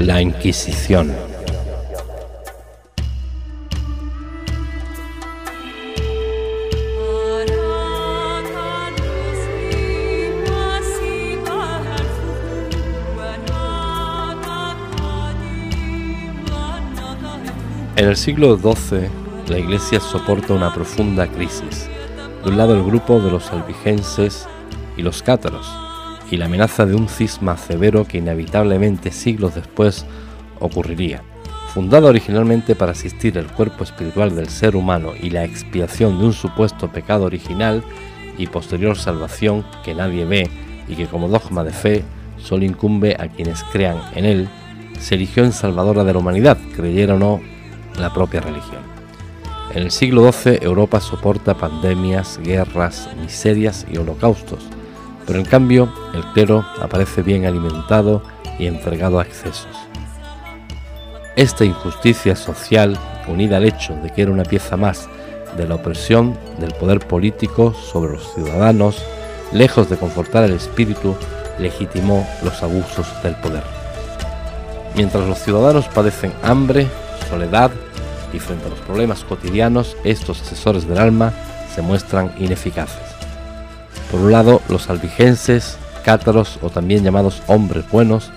La Inquisición. En el siglo XII, la Iglesia soporta una profunda crisis. De un lado el grupo de los albigenses y los cátaros, y la amenaza de un cisma severo que inevitablemente siglos después ocurriría. Fundada originalmente para asistir el cuerpo espiritual del ser humano y la expiación de un supuesto pecado original y posterior salvación que nadie ve y que como dogma de fe solo incumbe a quienes crean en él, se eligió en salvadora de la humanidad, creyera o no la propia religión. En el siglo XII Europa soporta pandemias, guerras, miserias y holocaustos, pero en cambio el clero aparece bien alimentado y entregado a excesos. Esta injusticia social, unida al hecho de que era una pieza más de la opresión del poder político sobre los ciudadanos, lejos de confortar el espíritu, legitimó los abusos del poder. Mientras los ciudadanos padecen hambre, soledad, y frente a los problemas cotidianos, estos asesores del alma se muestran ineficaces. Por un lado, los albigenses, cátaros o también llamados hombres buenos,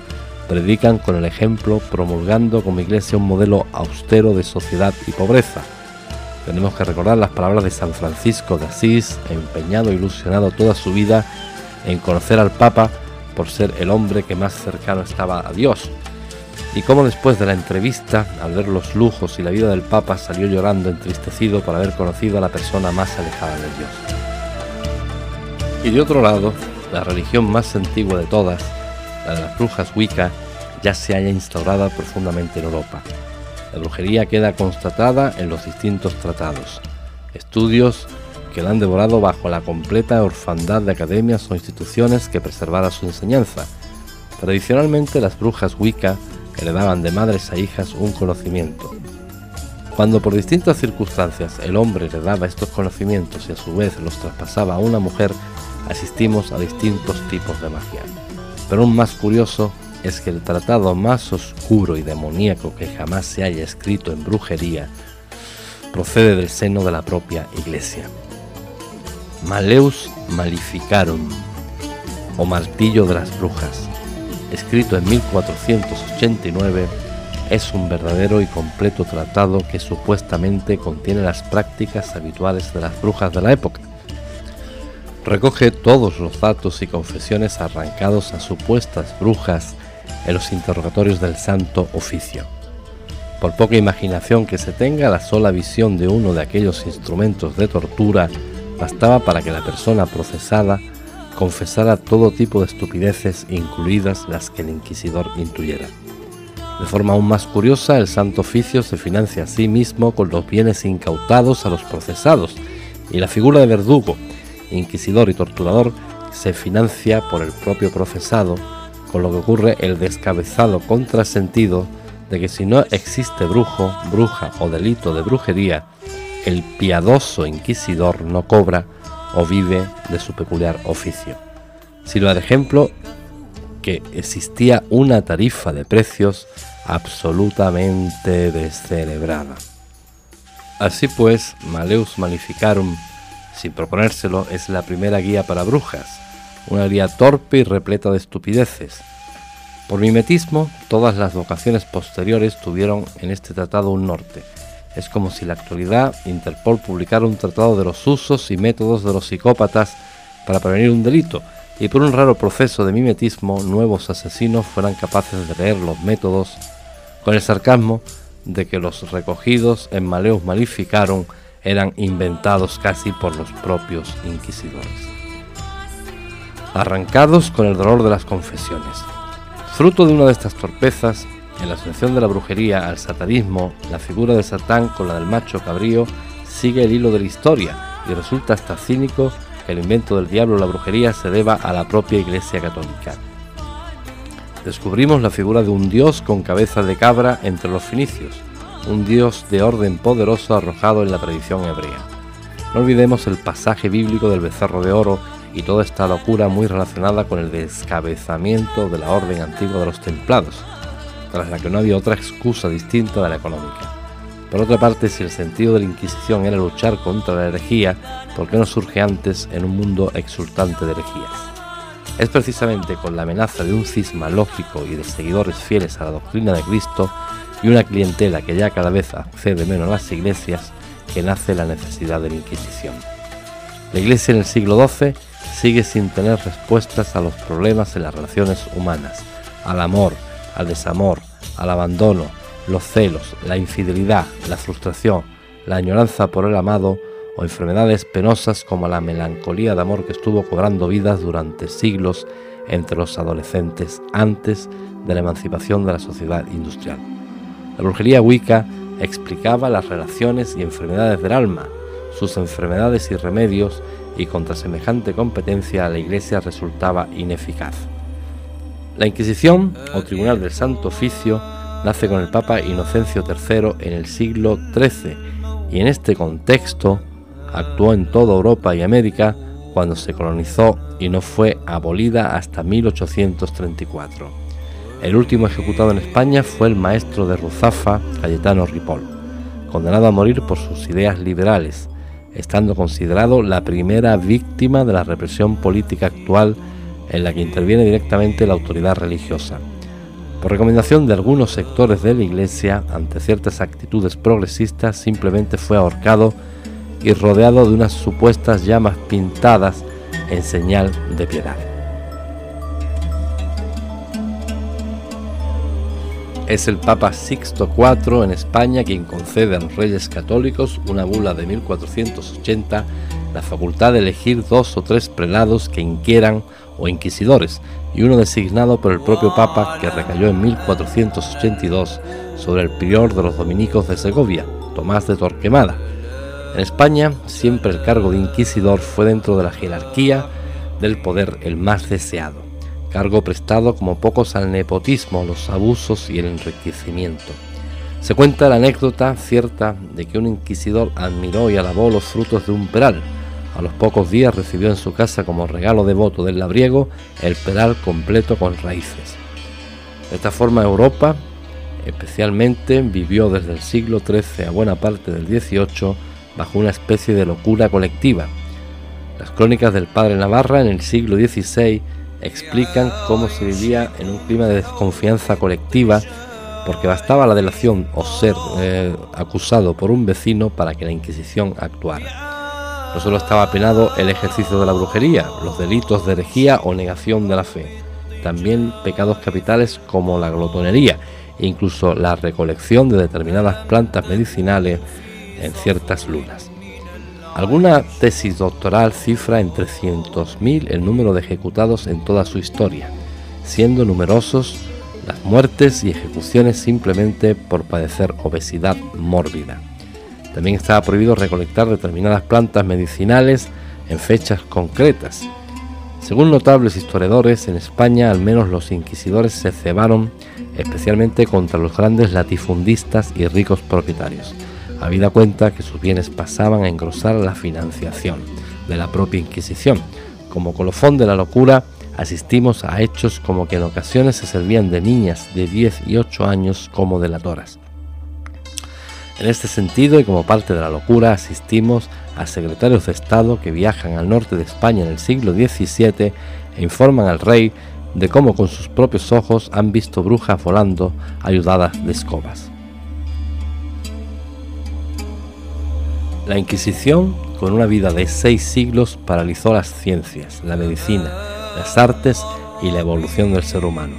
predican con el ejemplo, promulgando como iglesia un modelo austero de sociedad y pobreza. Tenemos que recordar las palabras de San Francisco de Asís, empeñado e ilusionado toda su vida en conocer al Papa por ser el hombre que más cercano estaba a Dios, y cómo después de la entrevista, al ver los lujos y la vida del Papa, salió llorando entristecido por haber conocido a la persona más alejada de Dios. Y de otro lado, la religión más antigua de todas, la de las brujas Wicca, ya se haya instaurada profundamente en Europa. La brujería queda constatada en los distintos tratados, estudios que la han devorado bajo la completa orfandad de academias o instituciones que preservara su enseñanza. Tradicionalmente las brujas Wicca heredaban de madres a hijas un conocimiento. Cuando por distintas circunstancias el hombre heredaba estos conocimientos y a su vez los traspasaba a una mujer, asistimos a distintos tipos de magia. Pero un más curioso es que el tratado más oscuro y demoníaco que jamás se haya escrito en brujería procede del seno de la propia Iglesia. Maleus Malificarum o martillo de las brujas escrito en 1489, es un verdadero y completo tratado que supuestamente contiene las prácticas habituales de las brujas de la época. Recoge todos los datos y confesiones arrancados a supuestas brujas en los interrogatorios del Santo Oficio. Por poca imaginación que se tenga, la sola visión de uno de aquellos instrumentos de tortura bastaba para que la persona procesada confesara todo tipo de estupideces, incluidas las que el inquisidor intuyera. De forma aún más curiosa, el Santo Oficio se financia a sí mismo con los bienes incautados a los procesados, y la figura de verdugo, inquisidor y torturador se financia por el propio procesado, con lo que ocurre el descabezado contrasentido de que si no existe brujo, bruja o delito de brujería, el piadoso inquisidor no cobra o vive de su peculiar oficio. Sirva de ejemplo que existía una tarifa de precios absolutamente descelebrada. Así pues, Maleus Malificarum, sin proponérselo, es la primera guía para brujas, una guía torpe y repleta de estupideces. Por mimetismo, todas las vocaciones posteriores tuvieron en este tratado un norte, es como si la actualidad Interpol publicara un tratado de los usos y métodos de los psicópatas para prevenir un delito, y por un raro proceso de mimetismo nuevos asesinos fueran capaces de leer los métodos con el sarcasmo de que los recogidos en Maleus Malificaron eran inventados casi por los propios inquisidores. Arrancados con el dolor de las confesiones. Fruto de una de estas torpezas, en la asociación de la brujería al satanismo, la figura de Satán con la del macho cabrío sigue el hilo de la historia y resulta hasta cínico que el invento del diablo la brujería se deba a la propia Iglesia Católica. Descubrimos la figura de un dios con cabeza de cabra entre los finicios, un dios de orden poderoso arrojado en la tradición hebrea. No olvidemos el pasaje bíblico del becerro de oro y toda esta locura muy relacionada con el descabezamiento de la orden antigua de los templados, tras la que no había otra excusa distinta de la económica. Por otra parte, si el sentido de la Inquisición era luchar contra la herejía, ¿por qué no surge antes en un mundo exultante de herejías? Es precisamente con la amenaza de un cisma lógico y de seguidores fieles a la doctrina de Cristo y una clientela que ya cada vez accede menos a las iglesias que nace la necesidad de la Inquisición. La Iglesia en el siglo XII sigue sin tener respuestas a los problemas en las relaciones humanas, al amor, al desamor, al abandono, los celos, la infidelidad, la frustración, la añoranza por el amado o enfermedades penosas como la melancolía de amor que estuvo cobrando vidas durante siglos entre los adolescentes antes de la emancipación de la sociedad industrial. La brujería Wicca explicaba las relaciones y enfermedades del alma, sus enfermedades y remedios, y contra semejante competencia la Iglesia resultaba ineficaz. La Inquisición, o Tribunal del Santo Oficio, nace con el Papa Inocencio III en el siglo XIII y en este contexto actuó en toda Europa y América cuando se colonizó y no fue abolida hasta 1834. El último ejecutado en España fue el maestro de Ruzafa, Cayetano Ripoll, condenado a morir por sus ideas liberales, estando considerado la primera víctima de la represión política actual en la que interviene directamente la autoridad religiosa. Por recomendación de algunos sectores de la Iglesia, ante ciertas actitudes progresistas, simplemente fue ahorcado y rodeado de unas supuestas llamas pintadas en señal de piedad. Es el Papa Sixto IV en España quien concede a los reyes católicos una bula de 1480 la facultad de elegir dos o tres prelados que inquieran o inquisidores y uno designado por el propio Papa que recayó en 1482 sobre el prior de los dominicos de Segovia, Tomás de Torquemada. En España siempre el cargo de inquisidor fue dentro de la jerarquía del poder el más deseado cargo prestado como pocos al nepotismo, los abusos y el enriquecimiento. Se cuenta la anécdota cierta de que un inquisidor admiró y alabó los frutos de un peral. A los pocos días recibió en su casa como regalo devoto del labriego el peral completo con raíces. De esta forma Europa, especialmente, vivió desde el siglo XIII a buena parte del XVIII bajo una especie de locura colectiva. Las crónicas del padre Navarra en el siglo XVI explican cómo se vivía en un clima de desconfianza colectiva porque bastaba la delación o ser eh, acusado por un vecino para que la Inquisición actuara. No solo estaba penado el ejercicio de la brujería, los delitos de herejía o negación de la fe, también pecados capitales como la glotonería e incluso la recolección de determinadas plantas medicinales en ciertas lunas. Alguna tesis doctoral cifra en 300.000 el número de ejecutados en toda su historia, siendo numerosos las muertes y ejecuciones simplemente por padecer obesidad mórbida. También estaba prohibido recolectar determinadas plantas medicinales en fechas concretas. Según notables historiadores, en España al menos los inquisidores se cebaron especialmente contra los grandes latifundistas y ricos propietarios habida cuenta que sus bienes pasaban a engrosar la financiación de la propia Inquisición. Como colofón de la locura, asistimos a hechos como que en ocasiones se servían de niñas de 10 y 8 años como delatoras. En este sentido y como parte de la locura, asistimos a secretarios de Estado que viajan al norte de España en el siglo XVII e informan al rey de cómo con sus propios ojos han visto brujas volando ayudadas de escobas. La Inquisición, con una vida de seis siglos, paralizó las ciencias, la medicina, las artes y la evolución del ser humano.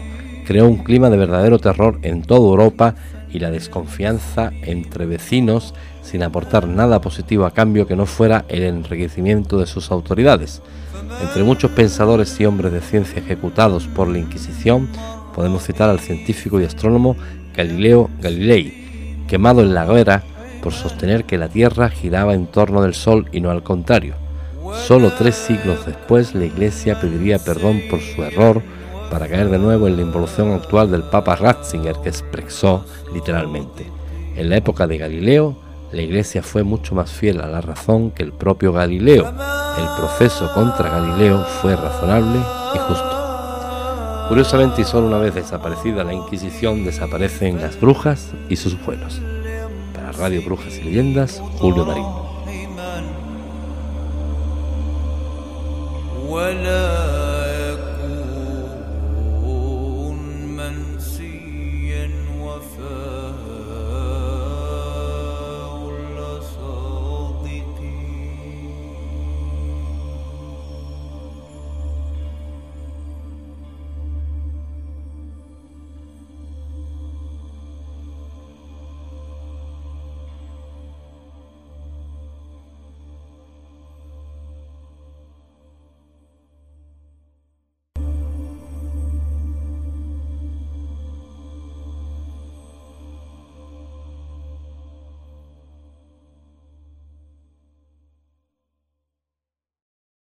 Creó un clima de verdadero terror en toda Europa y la desconfianza entre vecinos sin aportar nada positivo a cambio que no fuera el enriquecimiento de sus autoridades. Entre muchos pensadores y hombres de ciencia ejecutados por la Inquisición, podemos citar al científico y astrónomo Galileo Galilei, quemado en la guerra por sostener que la Tierra giraba en torno del Sol y no al contrario. Solo tres siglos después la Iglesia pediría perdón por su error para caer de nuevo en la involución actual del Papa Ratzinger que expresó literalmente. En la época de Galileo, la Iglesia fue mucho más fiel a la razón que el propio Galileo. El proceso contra Galileo fue razonable y justo. Curiosamente, y solo una vez desaparecida la Inquisición, desaparecen las brujas y sus vuelos. Radio Brujas y Leyendas, Julio Marín.